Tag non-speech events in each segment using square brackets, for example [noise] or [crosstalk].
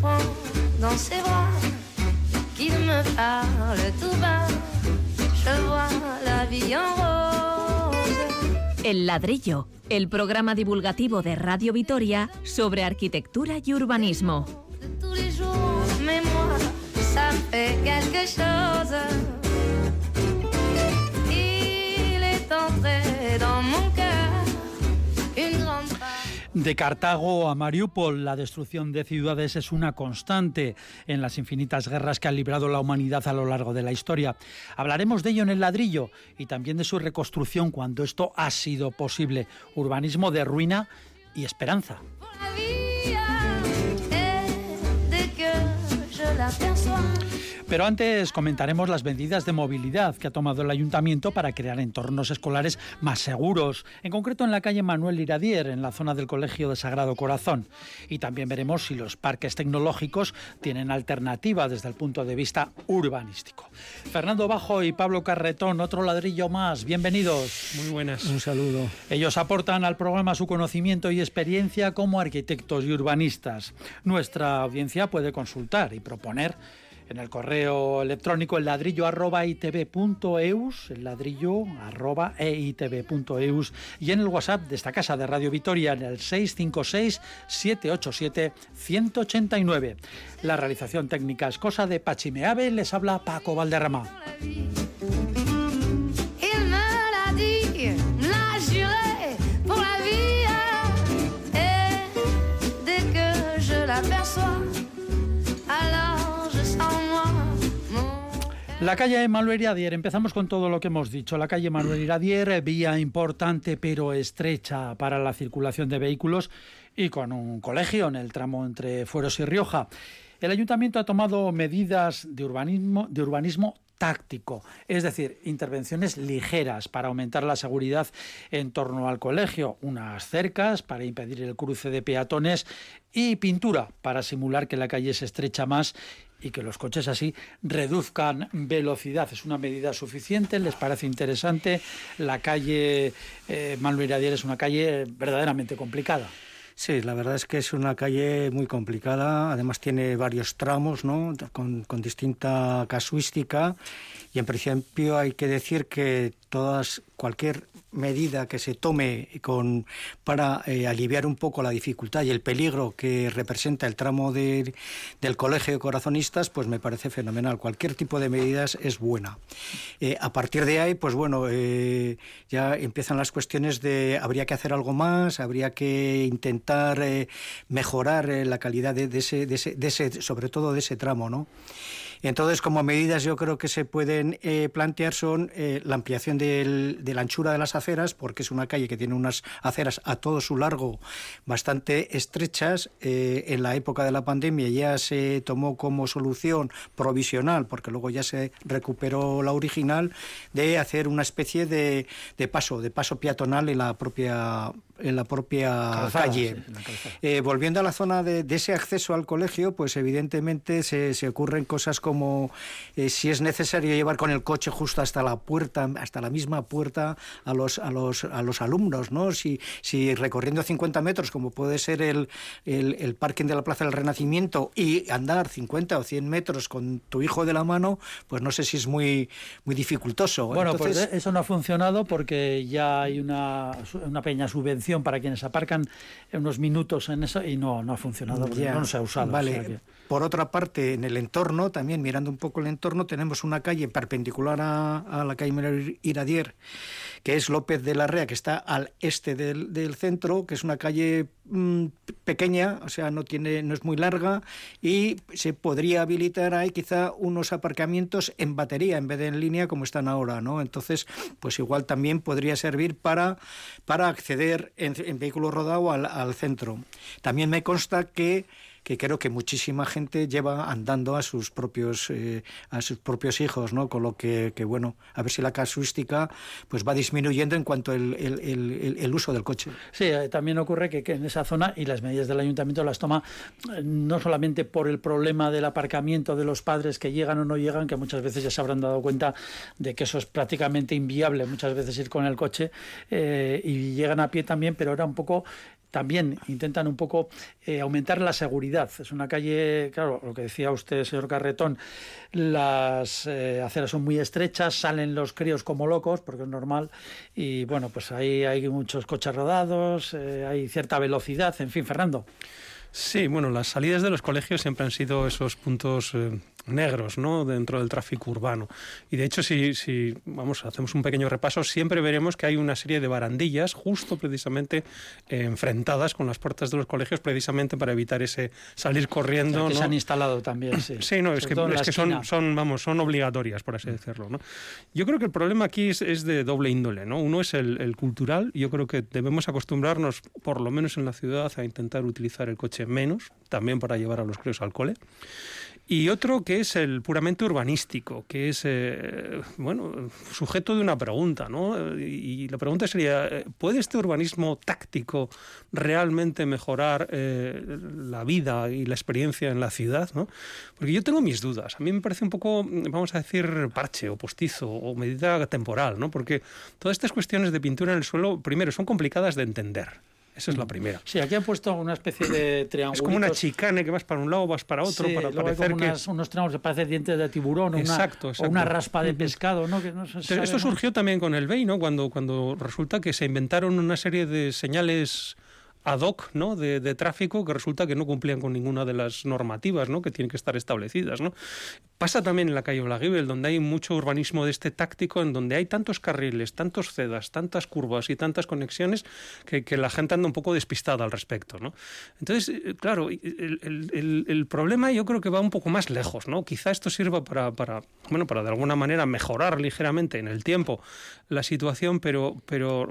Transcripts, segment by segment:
prend dans ses bras, qu'il me parle tout bas. Je vois la vie en rose. El ladrillo, el programa divulgativo de Radio Vitoria sobre arquitectura y urbanismo. de tous les jours, mais moi, ça me fait quelque chose. De Cartago a Mariupol, la destrucción de ciudades es una constante en las infinitas guerras que ha librado la humanidad a lo largo de la historia. Hablaremos de ello en el ladrillo y también de su reconstrucción cuando esto ha sido posible. Urbanismo de ruina y esperanza. Pero antes comentaremos las medidas de movilidad que ha tomado el ayuntamiento para crear entornos escolares más seguros, en concreto en la calle Manuel Iradier, en la zona del Colegio de Sagrado Corazón. Y también veremos si los parques tecnológicos tienen alternativa desde el punto de vista urbanístico. Fernando Bajo y Pablo Carretón, otro ladrillo más, bienvenidos. Muy buenas. Un saludo. Ellos aportan al programa su conocimiento y experiencia como arquitectos y urbanistas. Nuestra audiencia puede consultar y proponer en el correo electrónico el ladrillo arroba itv.eus, el ladrillo arroba eitv.eus y en el WhatsApp de esta casa de Radio Vitoria en el 656-787-189. La realización técnica es cosa de Pachimeave, les habla Paco Valderrama. La calle Manuel Iradier, empezamos con todo lo que hemos dicho. La calle Manuel Iradier, vía importante pero estrecha para la circulación de vehículos y con un colegio en el tramo entre Fueros y Rioja. El ayuntamiento ha tomado medidas de urbanismo, de urbanismo táctico, es decir, intervenciones ligeras para aumentar la seguridad en torno al colegio, unas cercas para impedir el cruce de peatones y pintura para simular que la calle se estrecha más y que los coches así reduzcan velocidad. Es una medida suficiente, les parece interesante. La calle eh, Manuel Iradier es una calle verdaderamente complicada. Sí, la verdad es que es una calle muy complicada, además tiene varios tramos, ¿no? Con, con distinta casuística y en principio hay que decir que todas cualquier medida que se tome con para eh, aliviar un poco la dificultad y el peligro que representa el tramo de- del colegio de corazonistas, pues me parece fenomenal. Cualquier tipo de medidas es buena. Eh, a partir de ahí, pues bueno, eh, ya empiezan las cuestiones de habría que hacer algo más, habría que intentar mejorar la calidad de ese, de, ese, de ese, sobre todo de ese tramo, ¿no? Entonces, como medidas yo creo que se pueden eh, plantear son eh, la ampliación de la anchura de las aceras, porque es una calle que tiene unas aceras a todo su largo bastante estrechas. Eh, en la época de la pandemia ya se tomó como solución provisional, porque luego ya se recuperó la original, de hacer una especie de, de paso, de paso peatonal en la propia en la propia Calzada, calle. sí, en la calzada. Eh, volviendo a la zona de, de ese acceso al colegio, pues evidentemente se, se ocurren cosas como eh, si es necesario llevar con el coche justo hasta la puerta, hasta la misma puerta a los, a los, a los alumnos, ¿no? Si, si recorriendo 50 metros, como puede ser el, el, el parking de la Plaza del Renacimiento, y andar 50 o 100 metros con tu hijo de la mano, pues no sé si es muy, muy dificultoso. Bueno, Entonces, pues eso no ha funcionado porque ya hay una, una pequeña subvención para quienes aparcan unos minutos en eso y no, no ha funcionado, Ya, no se ha usado. Vale. o sea que- Por otra parte, en el entorno, también mirando un poco el entorno, tenemos una calle perpendicular a, a la calle Iradier, que es López de la Rea, que está al este del, del centro, que es una calle mm, pequeña, o sea, no tiene, no es muy larga, y se podría habilitar ahí quizá unos aparcamientos en batería en vez de en línea como están ahora, ¿no? Entonces, pues igual también podría servir para, para acceder en, en vehículo rodado al, al centro. También me consta que que creo que muchísima gente lleva andando a sus propios eh, a sus propios hijos, ¿no? Con lo que, que, bueno, a ver si la casuística pues va disminuyendo en cuanto el, el, el, uso del coche. Sí, eh, también ocurre que, en esa zona y las medidas del ayuntamiento las toma eh, no solamente por el problema del aparcamiento de los padres que llegan o no llegan, que muchas veces ya se habrán dado cuenta de que eso es prácticamente inviable, muchas veces ir con el coche y llegan a pie también, pero era un poco también intentan un poco eh, aumentar la seguridad. Es una calle, claro, lo que decía usted, señor Carretón, las eh, aceras son muy estrechas, salen los críos como locos, porque es normal, y bueno, pues ahí hay muchos coches rodados, eh, hay cierta velocidad, en fin, Fernando. Sí, bueno, las salidas de los colegios siempre han sido esos puntos negros ¿no? dentro del tráfico urbano. Y de hecho, si, si vamos, hacemos un pequeño repaso, siempre veremos que hay una serie de barandillas justo precisamente eh, enfrentadas con las puertas de los colegios precisamente para evitar ese salir corriendo. que se han instalado también, sí. Sí, no, es que, es que son, son, vamos, son obligatorias, por así decirlo. ¿no? Yo creo que el problema aquí es, es de doble índole. ¿no? Uno es el, el cultural. Yo creo que debemos acostumbrarnos, por lo menos en la ciudad, a intentar utilizar el coche menos, también para llevar a los críos al cole. Y otro que es el puramente urbanístico, que es, eh, bueno, sujeto de una pregunta, ¿no? Y la pregunta sería, eh, ¿puede este urbanismo táctico realmente mejorar eh, la vida y la experiencia en la ciudad, ¿no? Porque yo tengo mis dudas. A mí me parece un poco, vamos a decir, parche o postizo o medida temporal, ¿no? Porque todas estas cuestiones de pintura en el suelo, primero, son complicadas de entender. Esa es la primera. Sí, aquí han puesto una especie de triángulo. Es como una chicane que vas para un lado, vas para otro, sí, para parecer que... unos triángulos que parecen dientes de tiburón exacto, o, exacto. una, raspa de pescado, ¿no? Que no se Esto surgió también con el BEI, ¿no? Cuando, cuando resulta que se inventaron una serie de señales ad hoc ¿no? de, de, tráfico que resulta que no cumplían con ninguna de las normativas ¿no? que tienen que estar establecidas. ¿no? Pasa también en la calle Olaguibel, donde hay mucho urbanismo de este táctico, en donde hay tantos carriles, tantos cedas, tantas curvas y tantas conexiones que, que la gente anda un poco despistada al respecto. ¿no? Entonces, eh, claro, el, el, el, problema yo creo que va un poco más lejos. ¿no? Quizá esto sirva para, para, bueno, para de alguna manera mejorar ligeramente en el tiempo la situación, pero, pero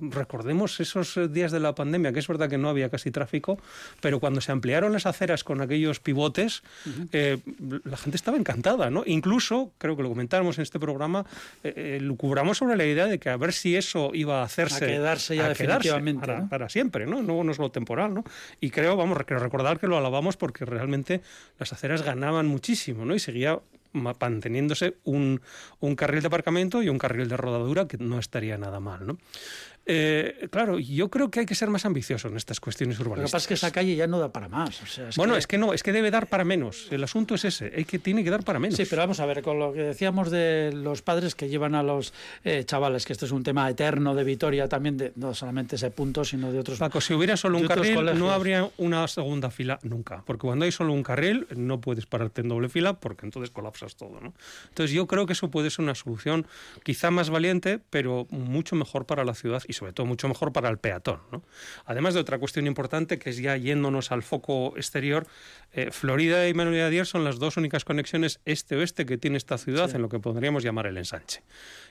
recordemos esos días de la pandemia, que es verdad que no había casi tráfico, pero cuando se ampliaron las aceras con aquellos pivotes, uh -huh. eh, la gente estaba encantada, ¿no? Incluso, creo que lo comentáramos en este programa, eh, eh, lucubramos sobre la idea de que a ver si eso iba a hacerse... A quedarse ya a definitivamente. Quedarse para, ¿no? para, siempre, ¿no? ¿no? No es lo temporal, ¿no? Y creo, vamos, quiero recordar que lo alabamos porque realmente las aceras ganaban muchísimo, ¿no? Y seguía manteniéndose un, un, carril de aparcamiento y un carril de rodadura que no estaría nada mal. ¿no? Eh, claro, yo creo que hay que ser más ambicioso en estas cuestiones urbanísticas. Lo que pasa es que esa calle ya no da para más. O sea, es bueno, que... es que no, es que debe dar para menos. El asunto es ese, hay que, tiene que dar para menos. Sí, pero vamos a ver, con lo que decíamos de los padres que llevan a los eh, chavales, que esto es un tema eterno de Vitoria también, de, no solamente ese punto, sino de otros. Paco, si hubiera solo un carril, colegios. no habría una segunda fila nunca. Porque cuando hay solo un carril, no puedes pararte en doble fila porque entonces colapsas todo. ¿no? Entonces, yo creo que eso puede ser una solución quizá más valiente, pero mucho mejor para la ciudad y sobre todo mucho mejor para el peatón. ¿no? Además de otra cuestión importante, que es ya yéndonos al foco exterior, eh, Florida y Manuel Adier son las dos únicas conexiones este-oeste que tiene esta ciudad sí. en lo que podríamos llamar el ensanche.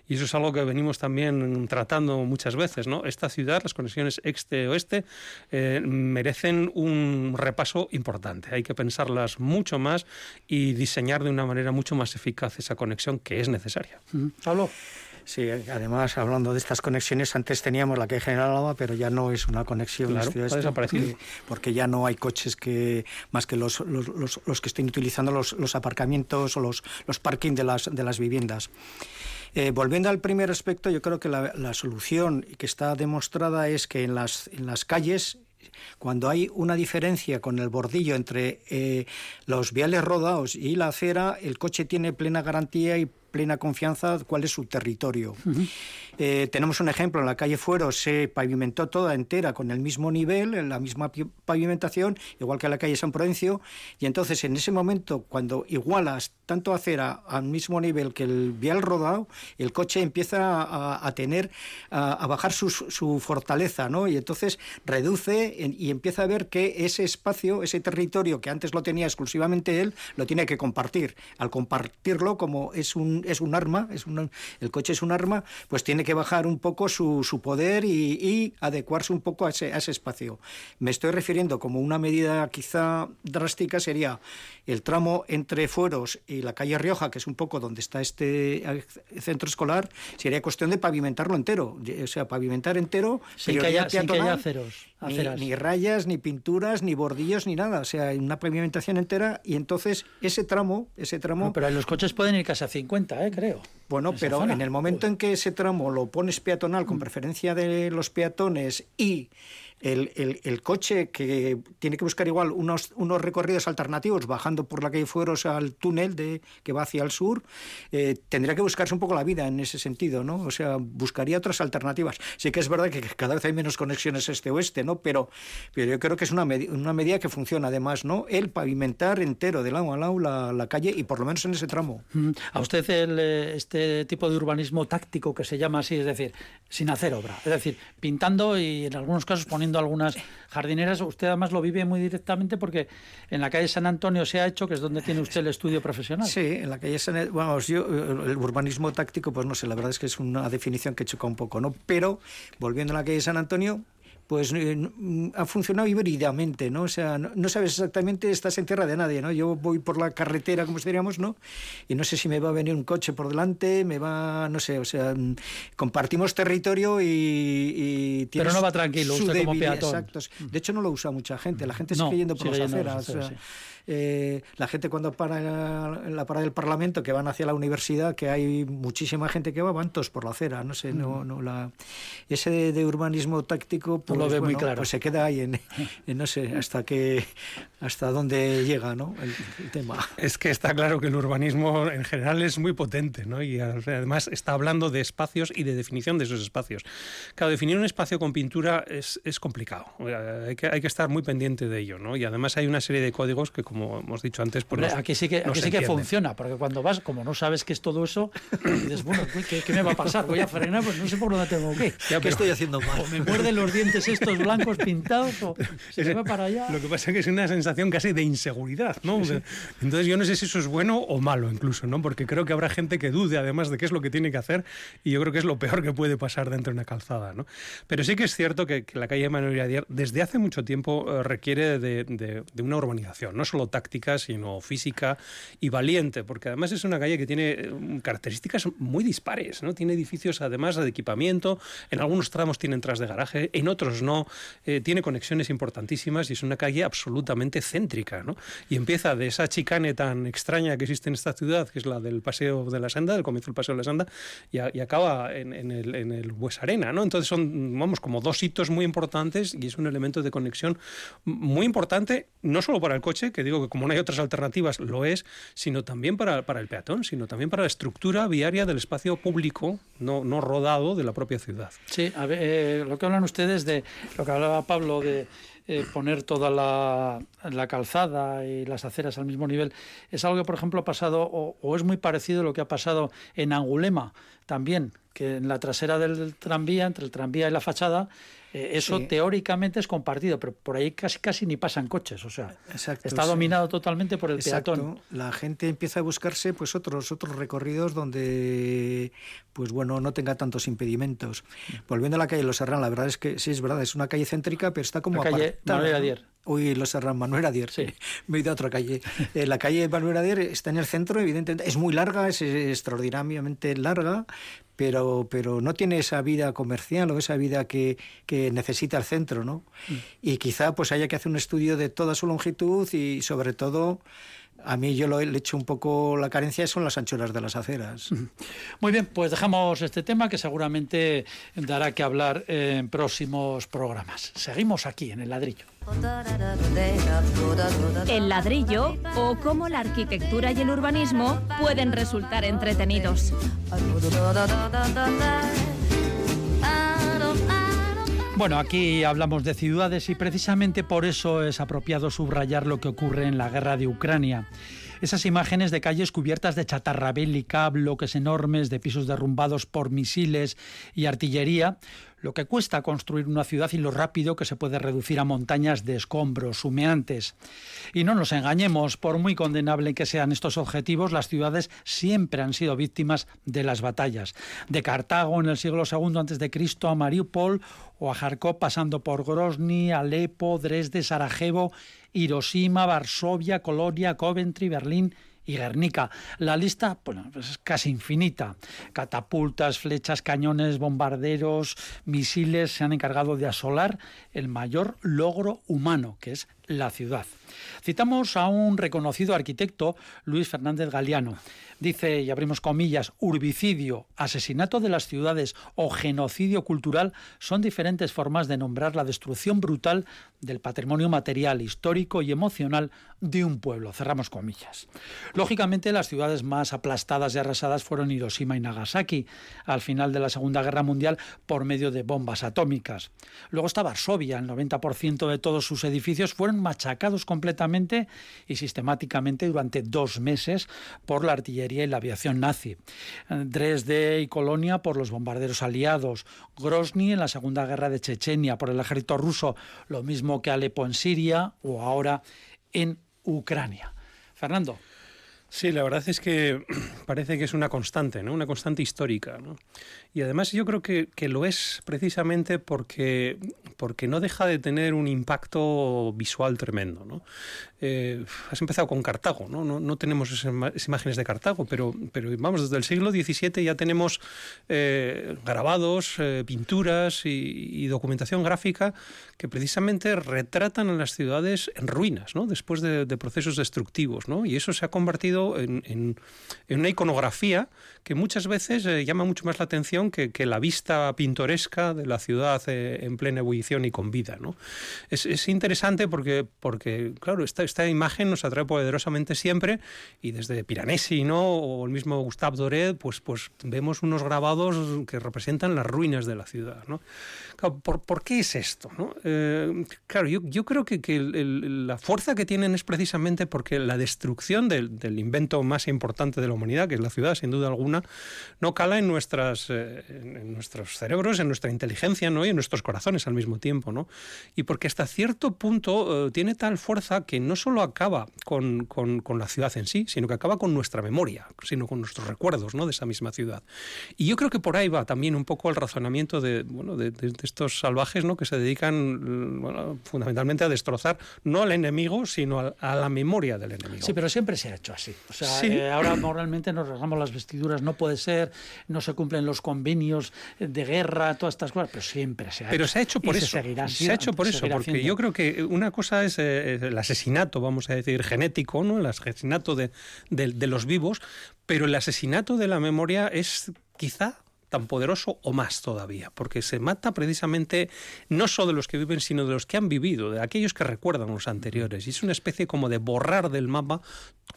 Y eso es algo que venimos también tratando muchas veces. ¿no? Esta ciudad, las conexiones este-oeste, eh, merecen un repaso importante. Hay que pensarlas mucho más y diseñar de una manera mucho más eficaz esa conexión que es necesaria. Mm. Pablo. Sí, además, hablando de estas conexiones, antes teníamos la calle General Álava, pero ya no es una conexión claro, ha desaparecido. Porque, porque, ya no hay coches que más que los, los, los, los que estén utilizando los, los aparcamientos o los, los parking de las, de las viviendas. Eh, volviendo al primer aspecto, yo creo que la, la, solución que está demostrada es que en las, en las calles cuando hay una diferencia con el bordillo entre eh, los viales rodados y la acera, el coche tiene plena garantía y plena confianza cuál es su territorio. Uh -huh. eh, tenemos un ejemplo, en la calle Fuero se pavimentó toda entera con el mismo nivel, en la misma pavimentación, igual que en la calle San Prudencio, y entonces en ese momento, cuando igualas tanto acera al mismo nivel que el vial rodado, el coche empieza a, tener, a, bajar su, su, fortaleza, ¿no? Y entonces reduce y empieza a ver que ese espacio, ese territorio que antes lo tenía exclusivamente él, lo tiene que compartir. Al compartirlo, como es un, es un arma, es un, el coche es un arma, pues tiene que bajar un poco su, su poder y, y, adecuarse un poco a ese, a ese espacio. Me estoy refiriendo como una medida quizá drástica sería el tramo entre Fueros y la calle Rioja, que es un poco donde está este centro escolar, sería cuestión de pavimentarlo entero, o sea, pavimentar entero, sin que haya, sin que haya aceros, ni, ni, rayas, ni pinturas, ni bordillos, ni nada, o sea, una pavimentación entera y entonces ese tramo, ese tramo... No, pero los coches pueden ir casi a 50, ¿eh? creo. Bueno, pero en el momento en que ese tramo lo pones peatonal con mm. preferencia de los peatones y el, el, coche que tiene que buscar igual unos, unos recorridos alternativos bajando por la calle Fueros al túnel de, que va hacia el sur, eh, tendría que buscarse un poco la vida en ese sentido, ¿no? O sea, buscaría otras alternativas. Sí que es verdad que cada vez hay menos conexiones este-oeste, ¿no? Pero, pero yo creo que es una, una medida que funciona además, ¿no? El pavimentar entero de lado a lado la, la calle y por lo menos en ese tramo. Mm. A usted el, eh, este tipo de urbanismo táctico que se llama así, es decir, sin hacer obra, es decir, pintando y en algunos casos poniendo algunas jardineras. Usted además lo vive muy directamente porque en la calle San Antonio se ha hecho, que es donde tiene usted el estudio profesional. Sí, en la calle San vamos, yo el urbanismo táctico, pues no sé, la verdad es que es una definición que choca un poco, ¿no? Pero volviendo a la calle San Antonio, pues eh, mm, ha funcionado híbridamente, ¿no? O sea, no, sabes exactamente, estás en tierra de nadie, ¿no? Yo voy por la carretera, como diríamos, ¿no? Y no sé si me va a venir un coche por delante, me va, no sé, o sea, mm, compartimos territorio y... Pero no va tranquilo, usted como peatón. Exacto. De hecho, no lo usa mucha gente, la gente sigue yendo por las aceras. Eh, la gente cuando para en la parada del Parlamento, que van hacia la universidad, que hay muchísima gente que va, van todos por la acera, no sé, no, no la... Ese de, urbanismo táctico, pues, lo ve muy claro. pues se queda ahí en, no sé, hasta que hasta dónde llega ¿no? el, tema. Es que está claro que el urbanismo en general es muy potente, ¿no? Y además está hablando de espacios y de definición de esos espacios. Claro, definir un espacio con pintura es, es complicado. Hay que, hay que estar muy pendiente de ello, ¿no? Y además hay una serie de códigos que como hemos dicho antes, pues aquí sí que, aquí sí que funciona, porque cuando vas, como no sabes qué es todo eso, [coughs] dices, bueno, ¿qué, me va a pasar? Voy a frenar, pues no sé por dónde tengo que. ¿Qué estoy haciendo mal? [laughs] O me muerden los dientes estos blancos pintados, o [laughs] se me va para allá. Lo que pasa es que es una sensación casi de inseguridad, ¿no? Entonces yo no sé si eso es bueno o malo incluso, ¿no? Porque creo que habrá gente que dude además de qué es lo que tiene que hacer y yo creo que es lo peor que puede pasar dentro de una calzada, ¿no? Pero sí que es cierto que, la calle Manuel Iradier desde hace mucho tiempo eh, requiere de, de, de una urbanización, no solo táctica, sino física y valiente, porque además es una calle que tiene eh, características muy dispares, ¿no? Tiene edificios además de equipamiento, en algunos tramos tiene entradas de garaje, en otros no, eh, tiene conexiones importantísimas y es una calle absolutamente céntrica, ¿no? Y empieza de esa chicane tan extraña que existe en esta ciudad, que es la del Paseo de la Senda, del comienzo del Paseo de la Senda, y, acaba en, el, en el Arena, ¿no? Entonces son, vamos, como dos hitos muy importantes y es un elemento de conexión muy importante, no solo para el coche, que digo que como no hay otras alternativas lo es, sino también para, el peatón, sino también para la estructura viaria del espacio público, no, no rodado de la propia ciudad. Sí, a ver, eh, lo que hablan ustedes de lo que hablaba Pablo de eh, poner toda la, calzada y las aceras al mismo nivel, es algo que, por ejemplo, ha pasado, o, o es muy parecido a lo que ha pasado en Angulema también, que en la trasera del tranvía, entre el tranvía y la fachada, eh, eso teóricamente es compartido, pero por ahí casi casi ni pasan coches, o sea, está dominado totalmente por el peatón. La gente empieza a buscarse pues otros otros recorridos donde pues bueno, no tenga tantos impedimentos. Volviendo a la calle Los Serrán, la verdad es que sí es verdad, es una calle céntrica, pero está como la calle Manuel Adier. Uy, Los Serrán, Manuel Adier, sí. [laughs] me he ido a otra calle. Eh, la calle Manuel Adier está en el centro, evidentemente, es muy larga, es extraordinariamente larga, pero, pero no tiene esa vida comercial o esa vida que, que necesita el centro, ¿no? Mm. Y quizá pues haya que hacer un estudio de toda su longitud y sobre todo a mí yo lo he hecho un poco la carencia son las anchuras de las aceras. Muy bien, pues dejamos este tema que seguramente dará que hablar en próximos programas. Seguimos aquí en el ladrillo. El ladrillo o cómo la arquitectura y el urbanismo pueden resultar entretenidos. Bueno, aquí hablamos de ciudades y precisamente por eso es apropiado subrayar lo que ocurre en la guerra de Ucrania. Esas imágenes de calles cubiertas de chatarra bélica, bloques enormes de pisos derrumbados por misiles y artillería, lo que cuesta construir una ciudad y lo rápido que se puede reducir a montañas de escombros humeantes. Y no nos engañemos, por muy condenable que sean estos objetivos, las ciudades siempre han sido víctimas de las batallas. De Cartago en el siglo II a.C. a Mariupol o a Kharkov pasando por Grozny, Alepo, Dresde, Sarajevo, Hiroshima, Varsovia, Colonia, Coventry, Berlín y Guernica. La lista bueno, pues es casi infinita. Catapultas, flechas, cañones, bombarderos, misiles se han encargado de asolar el mayor logro humano, que es la ciudad. Citamos a un reconocido arquitecto, Luis Fernández Galeano. Dice, y abrimos comillas, urbicidio, asesinato de las ciudades o genocidio cultural son diferentes formas de nombrar la destrucción brutal del patrimonio material, histórico y emocional de un pueblo. Cerramos comillas. Lógicamente, las ciudades más aplastadas y arrasadas fueron Hiroshima y Nagasaki al final de la Segunda Guerra Mundial por medio de bombas atómicas. Luego está Varsovia, el 90% de todos sus edificios fueron machacados completamente y sistemáticamente durante dos meses por la artillería y la aviación nazi. Dresde y Colonia por los bombarderos aliados. Grozny en la Segunda Guerra de Chechenia por el ejército ruso, lo mismo que Alepo en Siria o ahora en Ucrania. Fernando. Sí, la verdad es que [clears throat] parece que es una constante, ¿no? Una constante histórica, ¿no? Y además yo creo que, que, lo es precisamente porque, porque no deja de tener un impacto visual tremendo. ¿no? Eh, has empezado con Cartago, ¿no? No, no tenemos esas imágenes de Cartago, pero, pero vamos, desde el siglo XVII ya tenemos eh, grabados, eh, pinturas y, y, documentación gráfica que precisamente retratan a las ciudades en ruinas, ¿no? después de, de procesos destructivos. ¿no? Y eso se ha convertido en, en, en una iconografía que muchas veces eh, llama mucho más la atención que, que, la vista pintoresca de la ciudad eh, en plena ebullición y con vida. ¿no? Es, es, interesante porque, porque claro, esta, esta, imagen nos atrae poderosamente siempre y desde Piranesi ¿no? o el mismo Gustave Doré, pues, pues vemos unos grabados que representan las ruinas de la ciudad. ¿no? Claro, ¿por, ¿por, qué es esto? ¿no? Eh, claro, yo, yo, creo que, que el, el, la fuerza que tienen es precisamente porque la destrucción del, del invento más importante de la humanidad, que es la ciudad, sin duda alguna, no cala en, nuestras, eh, en nuestros cerebros, en nuestra inteligencia ¿no? y en nuestros corazones al mismo tiempo. ¿no? Y porque hasta cierto punto eh, tiene tal fuerza que no solo acaba con, con, con, la ciudad en sí, sino que acaba con nuestra memoria, sino con nuestros recuerdos ¿no? de esa misma ciudad. Y yo creo que por ahí va también un poco el razonamiento de, bueno, de, de, de estos salvajes ¿no? que se dedican bueno, fundamentalmente a destrozar no al enemigo, sino a, a, la memoria del enemigo. Sí, pero siempre se ha hecho así. O sea, sí. eh, ahora moralmente nos rasgamos las vestiduras, no puede ser, no se cumplen los convenios de guerra, todas estas cosas, pero siempre se ha pero hecho. se ha hecho por y eso. Se, seguirá, se ha hecho por eso, porque haciendo. yo creo que una cosa es eh, el asesinato, vamos a decir, genético, ¿no? el asesinato de, de, de los vivos, pero el asesinato de la memoria es quizá tan poderoso o más todavía, porque se mata precisamente no solo de los que viven, sino de los que han vivido, de aquellos que recuerdan los anteriores. Y es una especie como de borrar del mapa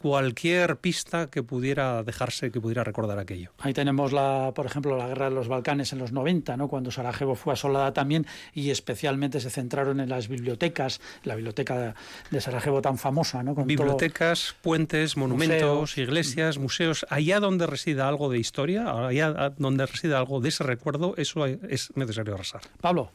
cualquier pista que pudiera dejarse, que pudiera recordar aquello. Ahí tenemos, la, por ejemplo, la guerra de los Balcanes en los 90, ¿no? cuando Sarajevo fue asolada también y especialmente se centraron en las bibliotecas, la biblioteca de Sarajevo tan famosa. ¿no? Con bibliotecas, todo... puentes, monumentos, museos. iglesias, museos, allá donde resida algo de historia, allá donde resida algo de ese recuerdo, eso es necesario arrasar. Pablo.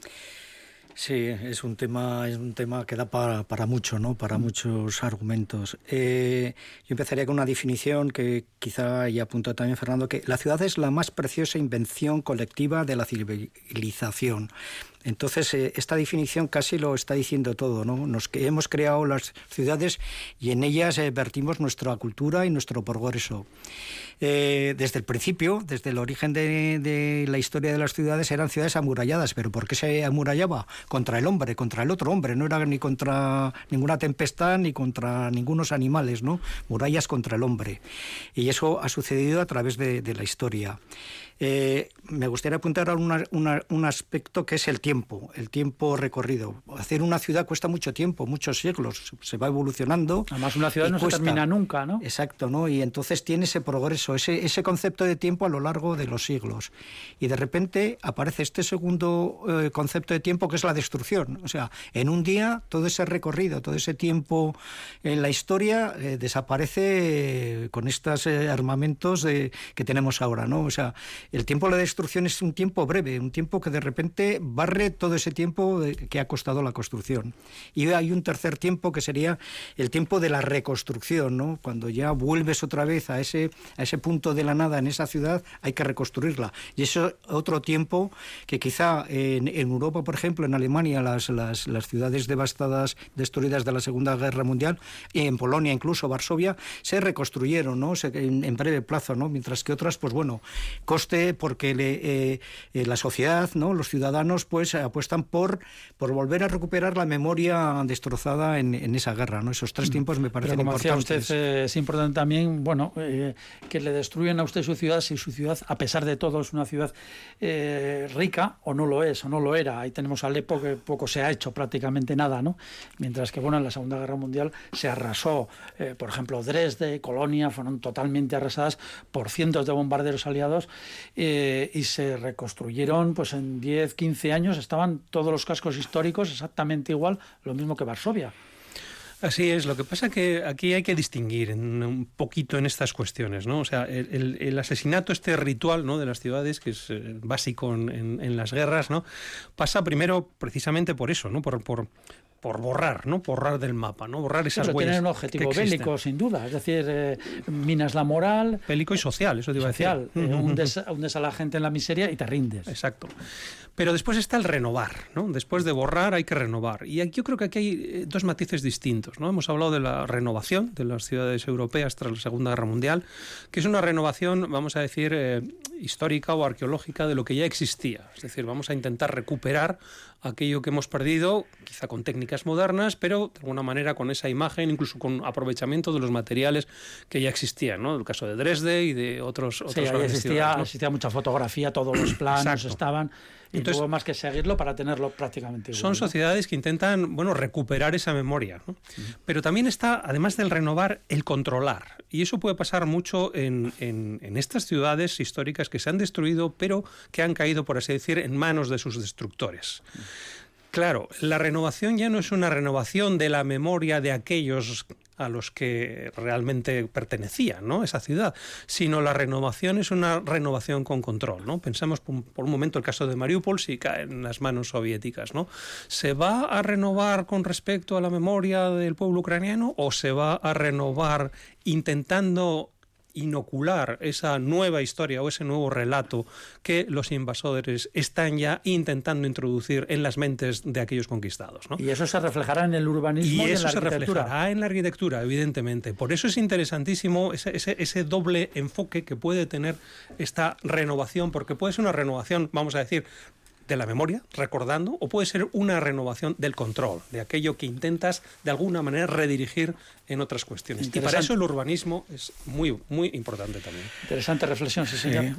Sí, es un tema, es un tema que da para, para mucho, ¿no? Para muchos argumentos. Eh, yo empezaría con una definición que quizá ya apuntó también Fernando, que la ciudad es la más preciosa invención colectiva de la civilización. Entonces, eh, esta definición casi lo está diciendo todo, ¿no? Nos que hemos creado las ciudades y en ellas eh, vertimos nuestra cultura y nuestro progreso. Eh, desde el principio, desde el origen de, la historia de las ciudades, eran ciudades amuralladas. ¿Pero por qué se amurallaba? Contra el hombre, contra el otro hombre. No era ni contra ninguna tempestad ni contra ningunos animales, ¿no? Murallas contra el hombre. Y eso ha sucedido a través de la historia. Eh, me gustaría apuntar a una, una, un aspecto que es el tiempo, el tiempo recorrido. Hacer una ciudad cuesta mucho tiempo, muchos siglos, se va evolucionando. Además, una ciudad no cuesta. se termina nunca, ¿no? Exacto, ¿no? Y entonces tiene ese progreso, ese, ese concepto de tiempo a lo largo de los siglos. Y de repente aparece este segundo eh, concepto de tiempo que es la destrucción. O sea, en un día todo ese recorrido, todo ese tiempo en la historia eh, desaparece con estos armamentos que tenemos ahora, ¿no? O sea, el tiempo de la destrucción es un tiempo breve, un tiempo que de repente barre todo ese tiempo que ha costado la construcción. Y hay un tercer tiempo que sería el tiempo de la reconstrucción, ¿no? Cuando ya vuelves otra vez a ese, a ese punto de la nada en esa ciudad, hay que reconstruirla. Y eso es otro tiempo que quizá en, en Europa, por ejemplo, en Alemania, las, las, las, ciudades devastadas, destruidas de la Segunda Guerra Mundial, y en Polonia, incluso Varsovia, se reconstruyeron, ¿no? Se, en, en breve plazo, ¿no? Mientras que otras, pues bueno, coste porque le, eh, eh, la sociedad, ¿no? los ciudadanos, pues apuestan por, por volver a recuperar la memoria destrozada en, esa guerra. ¿no? Esos tres mm. tiempos me parecen Pero como importantes. usted, eh, es importante también bueno, que le destruyen a usted su ciudad si su ciudad, a pesar de todo, es una ciudad rica o no lo es o no lo era. Ahí tenemos Alepo que poco se ha hecho, prácticamente nada, ¿no? Mientras que bueno, en la Segunda Guerra Mundial se arrasó, por ejemplo, Dresde, Colonia, fueron totalmente arrasadas por cientos de bombarderos aliados y se reconstruyeron pues en 10, 15 años estaban todos los cascos históricos exactamente igual, lo mismo que Varsovia. Así es, lo que pasa que aquí hay que distinguir un poquito en estas cuestiones, ¿no? O sea, el, asesinato, este ritual ¿no? de las ciudades, que es eh, básico en, las guerras, ¿no? Pasa primero precisamente por eso, ¿no? Por, por borrar, ¿no? Borrar del mapa, ¿no? Borrar esas eso huellas. Tiene un objetivo bélico, sin duda. Es decir, eh, minas la moral. Bélico y social, eso te iba a decir. Social. Eh, hundes, a la gente en la miseria y te rindes. Exacto. Pero después está el renovar, ¿no? Después de borrar hay que renovar. Y aquí, yo creo que aquí hay eh, dos matices distintos, ¿no? Hemos hablado de la renovación de las ciudades europeas tras la Segunda Guerra Mundial, que es una renovación, vamos a decir, eh, histórica o arqueológica de lo que ya existía. Es decir, vamos a intentar recuperar aquello que hemos perdido, quizá con técnicas modernas, pero de alguna manera con esa imagen, incluso con aprovechamiento de los materiales que ya existían, ¿no? El caso de Dresde y de otros... otros sí, existía, existía mucha fotografía, todos los planos estaban... Y Entonces, tuvo más que seguirlo para tenerlo prácticamente igual. Son sociedades que intentan, bueno, recuperar esa memoria. Pero también está, además del renovar, el controlar. Y eso puede pasar mucho en, en, estas ciudades históricas que se han destruido, pero que han caído, por así decir, en manos de sus destructores. Claro, la renovación ya no es una renovación de la memoria de aquellos a los que realmente pertenecía ¿no? esa ciudad, sino la renovación es una renovación con control. ¿no? Pensamos por, un momento el caso de Mariupol, si cae en las manos soviéticas. ¿no? ¿Se va a renovar con respecto a la memoria del pueblo ucraniano o se va a renovar intentando inocular esa nueva historia o ese nuevo relato que los invasores están ya intentando introducir en las mentes de aquellos conquistados. Y eso se reflejará en el urbanismo y, eso en la se reflejará en la arquitectura, evidentemente. Por eso es interesantísimo ese, ese, ese doble enfoque que puede tener esta renovación, porque puede ser una renovación, vamos a decir, de la memoria, recordando, o puede ser una renovación del control, de aquello que intentas de alguna manera redirigir en otras cuestiones. Y para eso el urbanismo es muy, muy importante también. Interesante reflexión, sí, señor. Eh,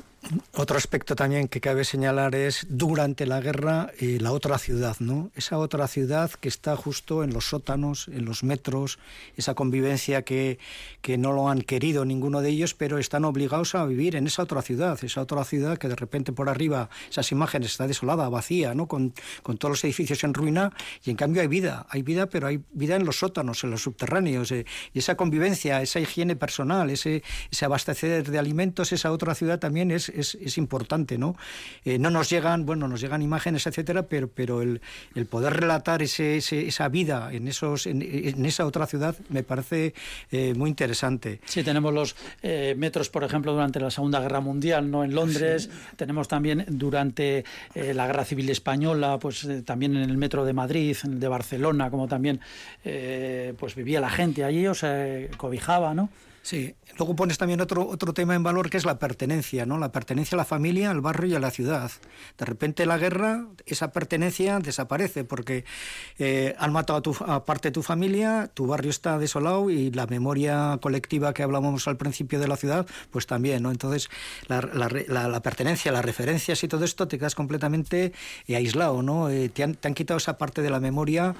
otro aspecto también que cabe señalar es durante la guerra eh, la otra ciudad, ¿no? Esa otra ciudad que está justo en los sótanos, en los metros, esa convivencia que, que no lo han querido ninguno de ellos, pero están obligados a vivir en esa otra ciudad, esa otra ciudad que de repente por arriba esas imágenes está desolada, vacía, ¿no? Con, con todos los edificios en ruina y en cambio hay vida, hay vida, pero hay vida en los sótanos, en los subterráneos eh, y esa convivencia, esa higiene personal, ese, ese abastecer de alimentos, esa otra ciudad también es es, importante, ¿no? Eh, no nos llegan, bueno, nos llegan imágenes, etcétera, pero, pero el, el poder relatar ese, esa vida en, esos, en, esa otra ciudad me parece eh, muy interesante. Sí, tenemos los eh, metros, por ejemplo, durante la Segunda Guerra Mundial, ¿no? En Londres, tenemos también durante la Guerra Civil Española, pues también en el metro de Madrid, en el de Barcelona, como también pues vivía la gente allí, o se cobijaba, ¿no? Sí, luego pones también otro, otro tema en valor que es la pertenencia, ¿no? La pertenencia a la familia, al barrio y a la ciudad. De repente la guerra, esa pertenencia desaparece porque eh, han matado a, tu, parte de tu familia, tu barrio está desolado y la memoria colectiva que hablábamos al principio de la ciudad, pues también, ¿no? Entonces la, la, pertenencia, las referencias y todo esto te quedas completamente eh, aislado, ¿no? Eh, te, han, te, han, quitado esa parte de la memoria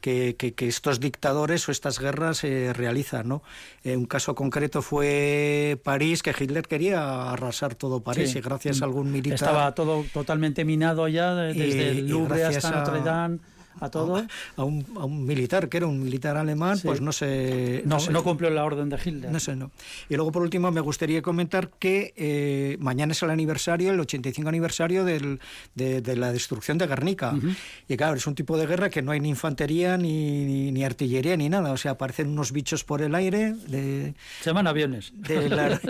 que, que, estos dictadores o estas guerras realizan, ¿no? un caso con concreto fue París, que Hitler quería arrasar todo París y gracias a algún militar... Estaba todo totalmente minado ya, desde el Louvre hasta Notre Dame a todo. A un, a un, militar, que era un militar alemán, pues no sé no, no, cumplió la orden de Hitler. No sé, no. Y luego, por último, me gustaría comentar que eh, mañana es el aniversario, el 85 aniversario del, de, la destrucción de Guernica. Y claro, es un tipo de guerra que no hay ni infantería, ni, ni, artillería, ni nada. O sea, aparecen unos bichos por el aire. De, Se llaman aviones. De la,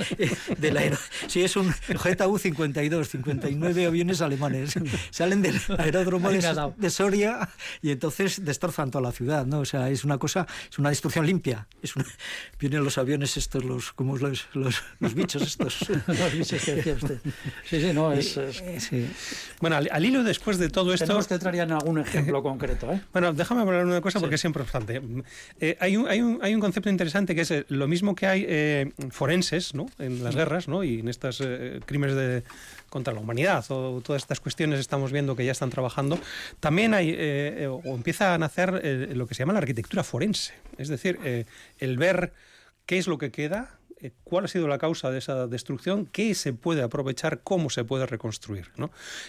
de sí, es un JU-52, 59 aviones alemanes. [laughs] Salen del aeródromo de, de Soria y entonces destrozan toda la ciudad, ¿no? O sea, es una cosa, es una destrucción limpia. Es [laughs] vienen los aviones estos, los, como los, los, bichos estos. [laughs] los bichos que decía usted. Sí, sí, no, es... Bueno, al, hilo después de todo esto... Tenemos que traer algún ejemplo concreto, ¿eh? Bueno, déjame hablar una cosa porque es importante. Eh, hay, un, hay, un, hay un concepto interesante que es eh, lo mismo que hay eh, forenses, ¿no? En las guerras, ¿no? Y en estos crímenes de contra la humanidad o todas estas cuestiones estamos viendo que ya están trabajando, también hay o empieza a nacer lo que se llama la arquitectura forense, es decir, el ver qué es lo que queda, eh, cuál ha sido la causa de esa destrucción, qué se puede aprovechar, cómo se puede reconstruir.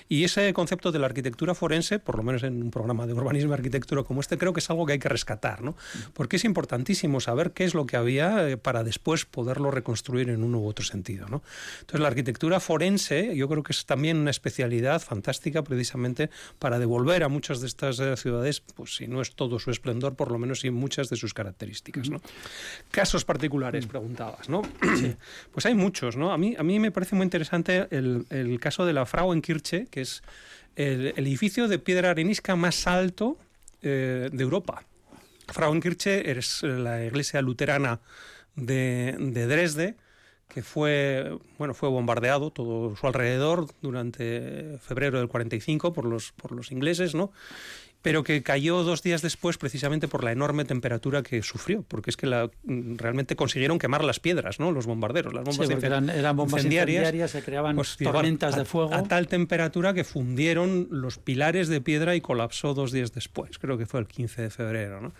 Y ese concepto de la arquitectura forense, por lo menos en un programa de urbanismo y arquitectura como este, creo que es algo que hay que rescatar, ¿no? porque es importantísimo saber qué es lo que había eh, para después poderlo reconstruir en uno u otro sentido. ¿no? Entonces la arquitectura forense yo creo que es también una especialidad fantástica precisamente para devolver a muchas de estas eh, ciudades, pues si no es todo su esplendor, por lo menos sí muchas de sus características. Casos particulares, preguntabas, ¿no? Pues hay muchos, ¿no? A mí, a mí me parece muy interesante el, caso de la Frauenkirche, que es el, edificio de piedra arenisca más alto eh, de Europa. Frauenkirche es la iglesia luterana de, de Dresde, que fue, bueno, fue bombardeado todo su alrededor durante febrero del 45 por los, por los ingleses, ¿no? Pero que cayó dos días después precisamente por la enorme temperatura que sufrió, porque es que la, mm, realmente consiguieron quemar las piedras, ¿no? Los bombarderos, las bombas, eran, bombas incendiarias, se creaban pues, tormentas de fuego. A, tal temperatura que fundieron los pilares de piedra y colapsó dos días después, creo que fue el 15 de febrero, ¿no?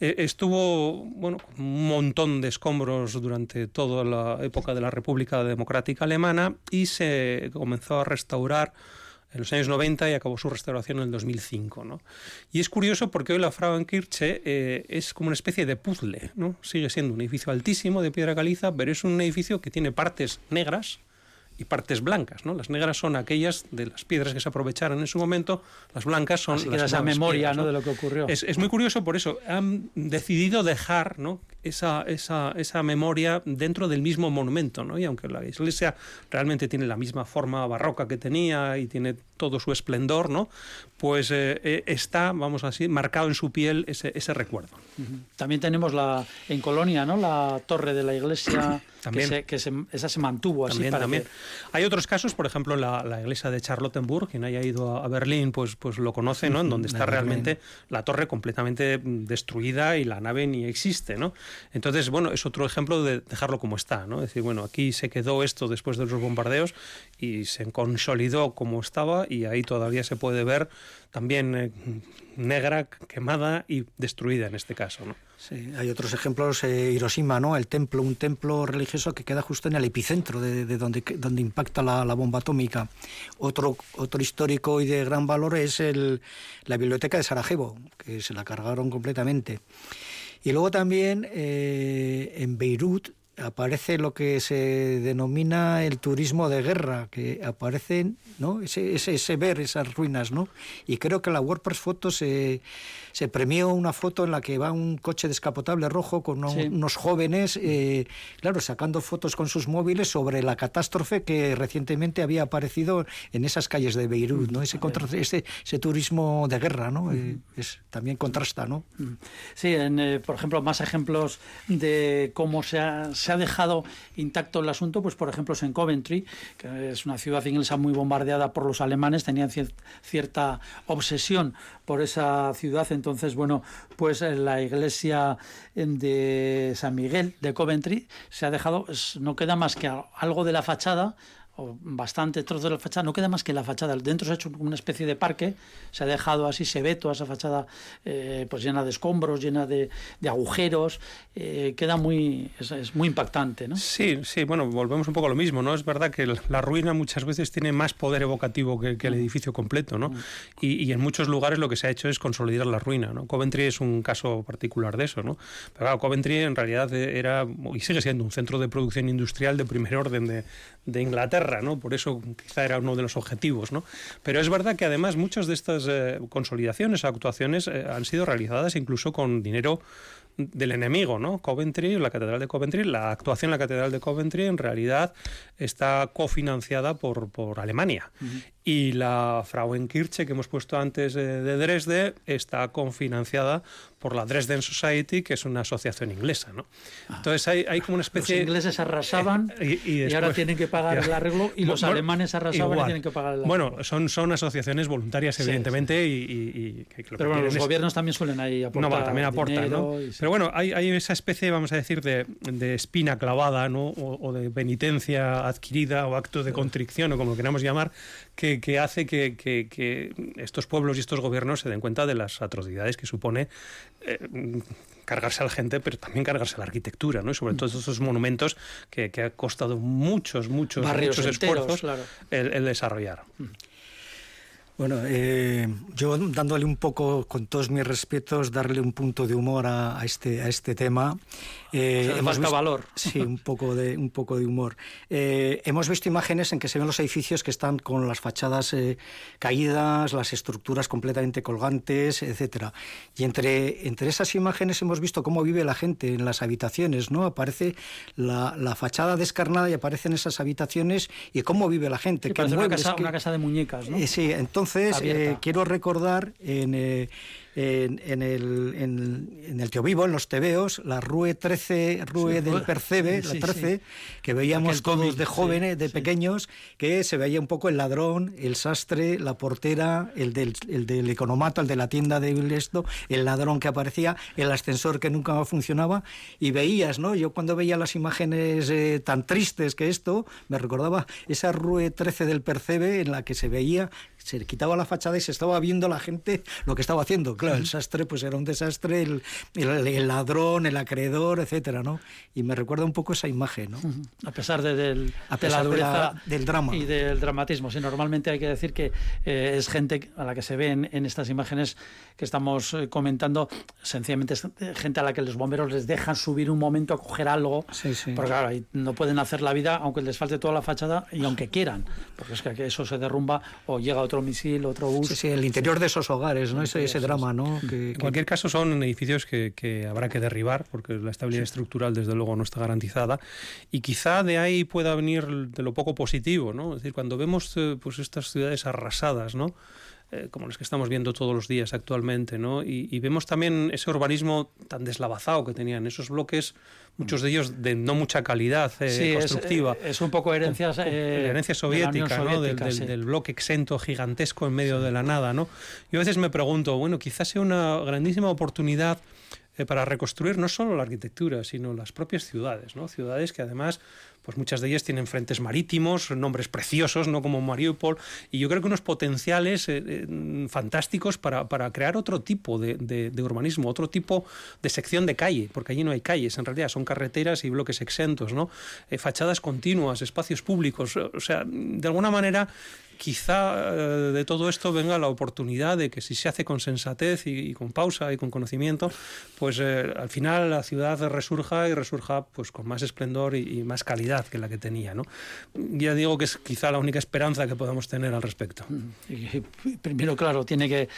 Eh, estuvo bueno, un montón de escombros durante toda la época de la República Democrática Alemana y se comenzó a restaurar en los años 90 y acabó su restauración en el 2005. ¿no? Y es curioso porque hoy la Frauenkirche eh, es como una especie de puzzle. ¿no? Sigue siendo un edificio altísimo de piedra caliza, pero es un edificio que tiene partes negras y partes blancas. ¿no? Las negras son aquellas de las piedras que se aprovecharon en su momento, las blancas son Así las esa memoria ¿no? de lo que ocurrió. Es, es, muy curioso por eso. Han decidido dejar ¿no? Esa, esa, esa, memoria dentro del mismo monumento. ¿no? Y aunque la iglesia realmente tiene la misma forma barroca que tenía y tiene todo su esplendor, ¿no? pues eh, eh, está, vamos así, marcado en su piel ese, ese recuerdo. También tenemos la en Colonia, ¿no? la torre de la iglesia [coughs] también. Que, se, esa se mantuvo así. También, también. Hay otros casos, por ejemplo, la, la, iglesia de Charlottenburg, quien haya ido a Berlín, pues, pues lo conoce, ¿no? En donde está realmente la torre completamente destruida y la nave ni existe, ¿no? Entonces, bueno, es otro ejemplo de dejarlo como está, ¿no? Es decir, bueno, aquí se quedó esto después de los bombardeos y se consolidó como estaba y ahí todavía se puede ver también eh, negra, quemada y destruida en este caso, ¿no? Sí, hay otros ejemplos, eh, Hiroshima, ¿no? El templo, un templo religioso que queda justo en el epicentro de, donde, donde impacta la, bomba atómica. Otro, otro histórico y de gran valor es la biblioteca de Sarajevo, que se la cargaron completamente. Y luego también eh, en Beirut aparece lo que se denomina el turismo de guerra, que aparecen, ¿no? Ese, ese, ver esas ruinas, ¿no? Y creo que la WordPress Foto se, se premió una foto en la que va un coche descapotable rojo con unos jóvenes, eh, claro, sacando fotos con sus móviles sobre la catástrofe que recientemente había aparecido en esas calles de Beirut, ¿no? Ese, contra, ese, ese turismo de guerra, ¿no? Eh, es, también contrasta, ¿no? Sí, en, eh, por ejemplo, más ejemplos de cómo se ha se ha dejado intacto el asunto, pues por ejemplo es en Coventry, que es una ciudad inglesa muy bombardeada por los alemanes, tenían cierta obsesión por esa ciudad, entonces bueno, pues la iglesia de San Miguel de Coventry se ha dejado, no queda más que algo de la fachada, o bastante trozos de la fachada, no queda más que la fachada. Dentro se ha hecho una especie de parque, se ha dejado así, se ve toda esa fachada eh, pues llena de escombros, llena de, agujeros, eh, queda muy, es, muy impactante. ¿no? Sí, sí, bueno, volvemos un poco a lo mismo, ¿no? Es verdad que la ruina muchas veces tiene más poder evocativo que, el mm. edificio completo, ¿no? Mm. Y, en muchos lugares lo que se ha hecho es consolidar la ruina, ¿no? Coventry es un caso particular de eso, ¿no? Pero claro, Coventry en realidad era y sigue siendo un centro de producción industrial de primer orden de, de Inglaterra, ¿no? Por eso quizá era uno de los objetivos, ¿no? Pero es verdad que además muchas de estas eh, consolidaciones actuaciones eh, han sido realizadas incluso con dinero del enemigo, ¿no? Coventry, la Catedral de Coventry, la actuación en la Catedral de Coventry en realidad está cofinanciada por, por Alemania. Y la Frauenkirche que hemos puesto antes de Dresde está cofinanciada por la Dresden Society, que es una asociación inglesa, ¿no? Ah. Entonces hay, hay como una especie... Los ingleses arrasaban Eh, y, y y, ahora tienen que pagar el arreglo y los Bueno, alemanes arrasaban igual. y tienen que pagar el arreglo. Bueno, son, son asociaciones voluntarias, Sí, evidentemente, y, y- y que lo que Pero bueno, los es- gobiernos también suelen ahí aportar no, también aportan, dinero ¿no? sí. Pero bueno, hay, hay esa especie, vamos a decir, de, de espina clavada, ¿no? O, o de penitencia adquirida o acto de contrición, o como lo queramos llamar, que, que hace que- que estos pueblos y estos gobiernos se den cuenta de las atrocidades que supone eh, cargarse a la gente, pero también cargarse a la arquitectura, ¿no? Y sobre todo estos monumentos que, que ha costado muchos, muchos, Barrios muchos enteros, esfuerzos claro. el, el desarrollar. Bueno, eh, yo dándole un poco, con todos mis respetos, darle un punto de humor a, a este, a este tema. eh, O sea, falta visto- valor. Sí, un poco de, un poco de humor. Eh, hemos visto imágenes en que se ven los edificios que están con las fachadas eh, caídas, las estructuras completamente colgantes, etcétera. Y entre, entre esas imágenes hemos visto cómo vive la gente en las habitaciones, ¿no? Aparece la, la fachada descarnada y aparecen esas habitaciones y cómo vive la gente. Parece una casa, una casa de muñecas, ¿no? sí, entonces Abierta. eh, quiero recordar en, eh, en, en el, en, en el Tío Vivo, en los tebeos, la Rue 13, Rue Sí, del Percebe, sí, la 13, sí. que veíamos todos cómic, de jóvenes, de pequeños, que se veía un poco el ladrón, el sastre, la portera, el del, el del economato, el de la tienda de esto, el ladrón que aparecía, el ascensor que nunca funcionaba, y veías, ¿no? Yo cuando veía las imágenes eh, tan tristes que esto, me recordaba esa Rue 13 del Percebe en la que se veía se quitaba la fachada y se estaba viendo la gente lo que estaba haciendo. Claro, el sastre pues era un desastre, el, el- el ladrón, el acreedor, etcétera, ¿no? Y me recuerda un poco esa imagen, ¿no? A pesar de, del, A de la pesar de dureza la- del drama. y del dramatismo. Sí, normalmente hay que decir que eh, es gente a la que se ve en, en estas imágenes que estamos eh, comentando, sencillamente es gente a la que los bomberos les dejan subir un momento a coger algo, Sí, sí. porque claro, ahí no pueden hacer la vida aunque les falte toda la fachada y aunque quieran, porque es que eso se derrumba o llega otro misil, otro bus. Sí, sí, el interior de esos hogares, ¿no? Ese, ese drama, ¿no? Que- En que- cualquier caso, son edificios que, que habrá que derribar porque la estabilidad estructural, desde luego, no está garantizada. Y quizá de ahí pueda venir de lo poco positivo, ¿no? Es decir, cuando vemos eh, pues estas ciudades arrasadas, ¿no? Eh, como las que estamos viendo todos los días actualmente, ¿no? Y, y vemos también ese urbanismo tan deslavazado que tenían, esos bloques, muchos de ellos de no mucha calidad eh, Sí, constructiva. eh, es un poco herencia, eh, herencia de la Unión soviética, ¿no? Del, Soviética, del- sí. del bloque exento gigantesco en medio de la nada, ¿no? Yo a veces me pregunto, bueno, quizás sea una grandísima oportunidad eh, para reconstruir no solo la arquitectura, sino las propias ciudades, ¿no? Ciudades que además, pues muchas de ellas tienen frentes marítimos, nombres preciosos, ¿no? Como Mariupol, y yo creo que unos potenciales eh, eh, fantásticos para, para crear otro tipo de, de- urbanismo, otro tipo de sección de calle, porque allí no hay calles, en realidad son carreteras y bloques exentos, ¿no? Eh, fachadas continuas, espacios públicos, o sea, de alguna manera quizá de todo esto venga la oportunidad de que si se hace con sensatez y, con pausa y con conocimiento, pues al final la ciudad resurja y resurja pues con más esplendor y más calidad que la que tenía. ¿no? Ya digo que es quizá la única esperanza que podamos tener al respecto. Y- y primero, claro, tiene que,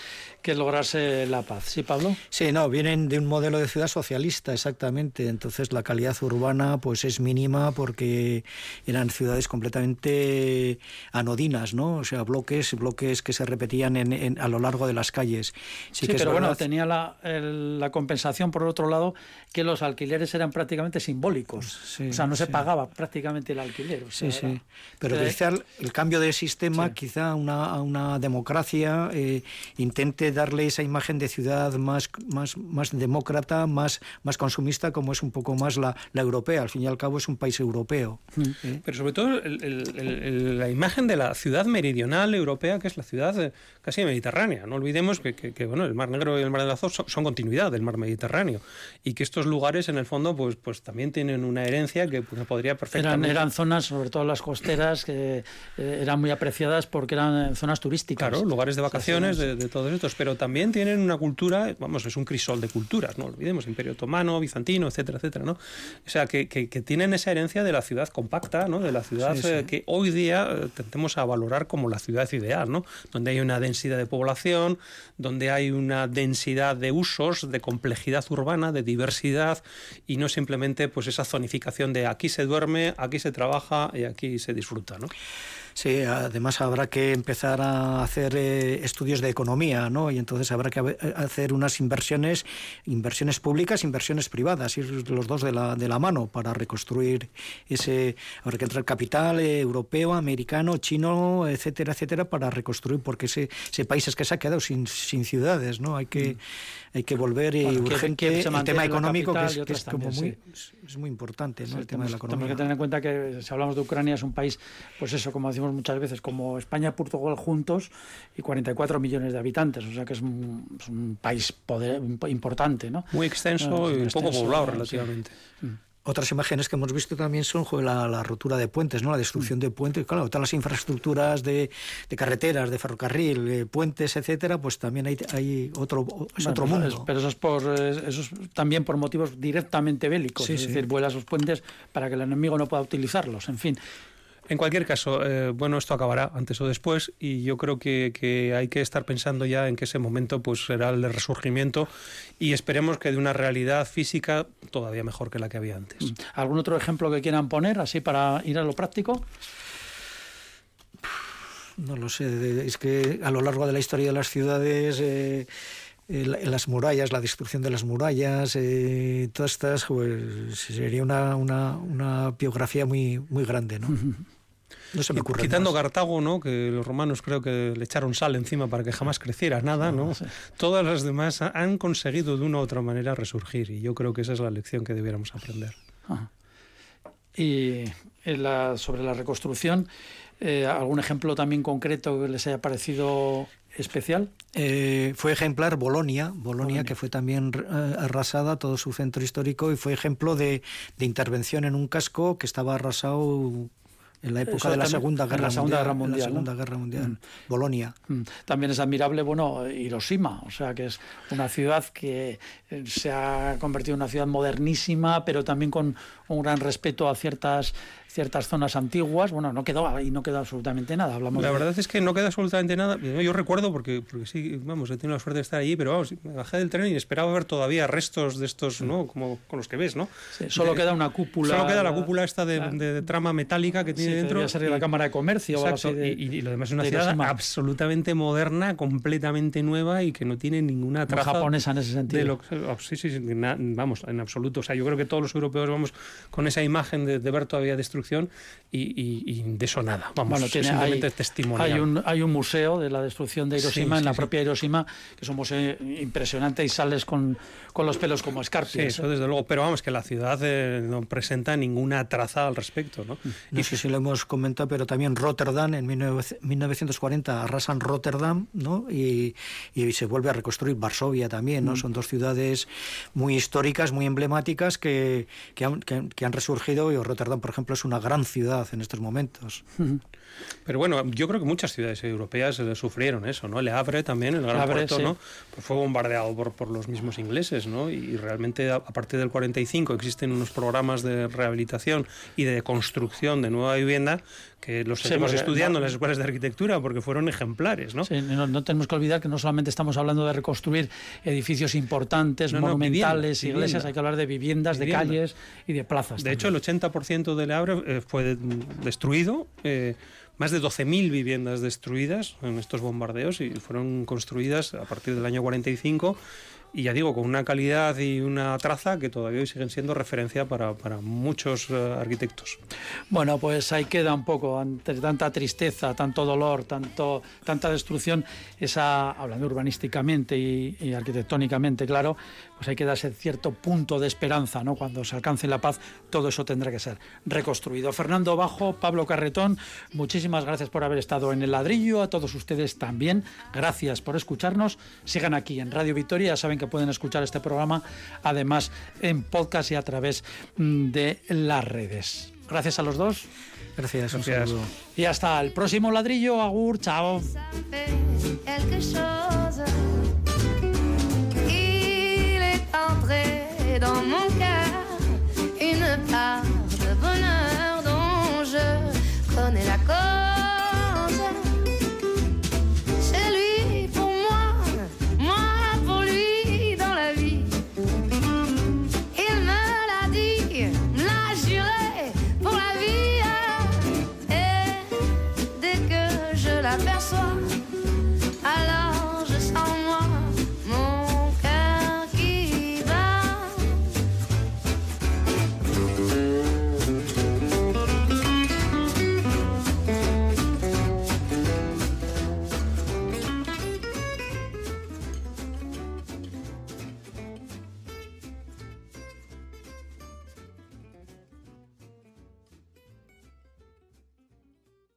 que lograrse la paz. ¿Sí, Pablo? Sí, no, vienen de un modelo de ciudad socialista, exactamente. Entonces la calidad urbana pues es mínima porque eran ciudades completamente anodinas, ¿no? O sea, bloques, bloques que se repetían en, en- a lo largo de las calles. Sí, que es pero bueno, tenía la, el- la compensación, por otro lado, que los alquileres eran prácticamente simbólicos. Sí, o sea, no se sí. pagaba prácticamente el alquiler. o Sí, sea, era- sí. Pero era- quizá el, el cambio de sistema, Sí. quizá una, a una democracia eh, intente darle esa imagen de ciudad más, más, más demócrata, más, más consumista, como es un poco más la, la europea. Al fin y al cabo es un país europeo. ¿eh? Pero sobre todo el- el- la imagen de la ciudad meridional europea, que es la ciudad eh, casi mediterránea. No olvidemos que, que- que, bueno, el Mar Negro y el Mar del Azov son, son continuidad del mar Mediterráneo y que estos lugares, en el fondo, pues, pues también tienen una herencia que pues, podría perfectamente. Eran, zonas, sobre todo las costeras, que eh, eran muy apreciadas porque eran zonas turísticas. Claro, lugares de vacaciones de, todos estos, pero también tienen una cultura, vamos, es un crisol de culturas, no olvidemos, Imperio Otomano, Bizantino, etcétera, etcétera, ¿no? O sea, que, que, tienen esa herencia de la ciudad compacta, ¿no? De la ciudad eh, que hoy día eh, tendemos a valorar como la ciudad ideal, ¿no? Donde hay una densidad de población, donde hay una densidad de usos, de complejidad urbana, de diversidad y no simplemente pues esa zonificación de aquí se duerme, aquí se trabaja y aquí se disfruta, ¿no? Sí, además habrá que empezar a hacer eh, estudios de economía, ¿no? Y entonces habrá que hacer unas inversiones, inversiones públicas, inversiones privadas, ir los dos de la, de la mano para reconstruir ese. Habrá que entrar capital eh, europeo, americano, chino, etcétera, etcétera, para reconstruir, porque ese, ese país es que se ha quedado sin, sin ciudades, ¿no? Hay que. Mm hay que volver y urgente el tema económico que es, como muy, es muy importante ¿no? el tema de la economía. Tenemos que tener en cuenta que si hablamos de Ucrania es un país, pues eso, como decimos muchas veces, como España y Portugal juntos y 44 millones de habitantes, o sea que es un, país poder, importante, ¿no? Muy extenso y poco poblado relativamente. Mm. Otras imágenes que hemos visto también son la, la rotura de puentes, ¿no? la destrucción mm. de puentes. Claro, todas las infraestructuras de, carreteras, de ferrocarril, puentes, etcétera, pues también hay, hay otro, es otro mundo. pero eso es, por, eso también por motivos directamente bélicos. es decir, vuela esos puentes para que el enemigo no pueda utilizarlos. En fin, en cualquier caso, eh, bueno, esto acabará antes o después y yo creo que, hay que estar pensando ya en que ese momento pues será el de resurgimiento y esperemos que de una realidad física todavía mejor que la que había antes. Mm. ¿Algún otro ejemplo que quieran poner así para ir a lo práctico? No lo sé, es que a lo largo de la historia de las ciudades... Eh, eh, las murallas, la destrucción de las murallas, todas estas, pues sería una, una, una, biografía muy, muy grande, ¿no? [laughs] No se me ocurre. Quitando Cartago, ¿no? que los romanos creo que le echaron sal encima para que jamás creciera nada, ¿no? Todas las demás han conseguido de una u otra manera resurgir y yo creo que esa es la lección que debiéramos aprender. Y sobre la reconstrucción, eh, ¿algún ejemplo también concreto que les haya parecido especial? Eh, fue ejemplar Bolonia, Bolonia, que fue también eh, arrasada, todo su centro histórico, y fue ejemplo de, de, intervención en un casco que estaba arrasado en la época de la Segunda Guerra, la Segunda Guerra Mundial. La Segunda Guerra Mundial, mm. Bolonia. Mm. También es admirable, bueno, Hiroshima, o sea, que es una ciudad que eh, se ha convertido en una ciudad modernísima, pero también con un gran respeto a ciertas ciertas zonas antiguas. Bueno, no quedó ahí, no quedó absolutamente nada. Hablamos la verdad es que no queda absolutamente nada. Yo recuerdo, porque, porque sí, vamos, he tenido la suerte de estar allí, pero vamos, me bajé del tren y esperaba ver todavía restos de estos, ¿no? Como con los que ves, ¿no? solo queda una cúpula. Solo queda la cúpula esta de, trama metálica que tiene dentro. Ser la Cámara de Comercio. Exacto, y, lo demás es una ciudad absolutamente moderna, completamente nueva y que no tiene ninguna traza. japonesa en ese sentido. Oh, sí, sí, vamos, en absoluto. O sea, yo creo que todos los europeos vamos con esa imagen de, ver todavía destrucción y, de eso nada. Vamos, bueno, tiene, simplemente hay, testimonial. Hay un, hay un museo de la destrucción de Hiroshima, en la propia Hiroshima, que es un museo impresionante y sales con, con los pelos como escarpias. eso desde luego, pero vamos, que la ciudad eh, no presenta ninguna traza al respecto. No, no sé si lo hemos comentado, pero también Rotterdam, en 1940 arrasan Rotterdam ¿no? y, y se vuelve a reconstruir Varsovia también. ¿no? Mm. Son dos ciudades muy históricas, muy emblemáticas que, que, han, que han resurgido y Rotterdam, por ejemplo, es una gran ciudad en estos momentos. [laughs] Pero bueno, yo creo que muchas ciudades europeas eh, sufrieron eso, ¿no? Le Havre también, el gran puerto, ¿no? Pues fue bombardeado por, por los mismos ingleses, ¿no? Y realmente a, partir del 45 existen unos programas de rehabilitación y de construcción de nueva vivienda que los seguimos estudiando en las escuelas de arquitectura porque fueron ejemplares, ¿no? no, tenemos que olvidar que no solamente estamos hablando de reconstruir edificios importantes, monumentales, iglesias, hay que hablar de viviendas, de calles y de plazas. De hecho, el 80% de Le Havre fue destruido. Eh, más de 12.000 viviendas destruidas en estos bombardeos y fueron construidas a partir del año 45 y ya digo, con una calidad y una traza que todavía hoy siguen siendo referencia para, muchos eh, arquitectos. Bueno, pues ahí queda un poco, ante tanta tristeza, tanto dolor, tanto, tanta destrucción, esa, hablando urbanísticamente y, arquitectónicamente, claro, pues hay que darse cierto punto de esperanza, ¿no? Cuando se alcance la paz, todo eso tendrá que ser reconstruido. Fernando Bajo, Pablo Carretón, muchísimas gracias por haber estado en el ladrillo, a todos ustedes también, gracias por escucharnos, sigan aquí en Radio Victoria, saben que pueden escuchar este programa, además en podcast y a través mm, de las redes. Gracias a los dos. Gracias, un Gracias. saludo. Y hasta el próximo ladrillo. Agur, chao.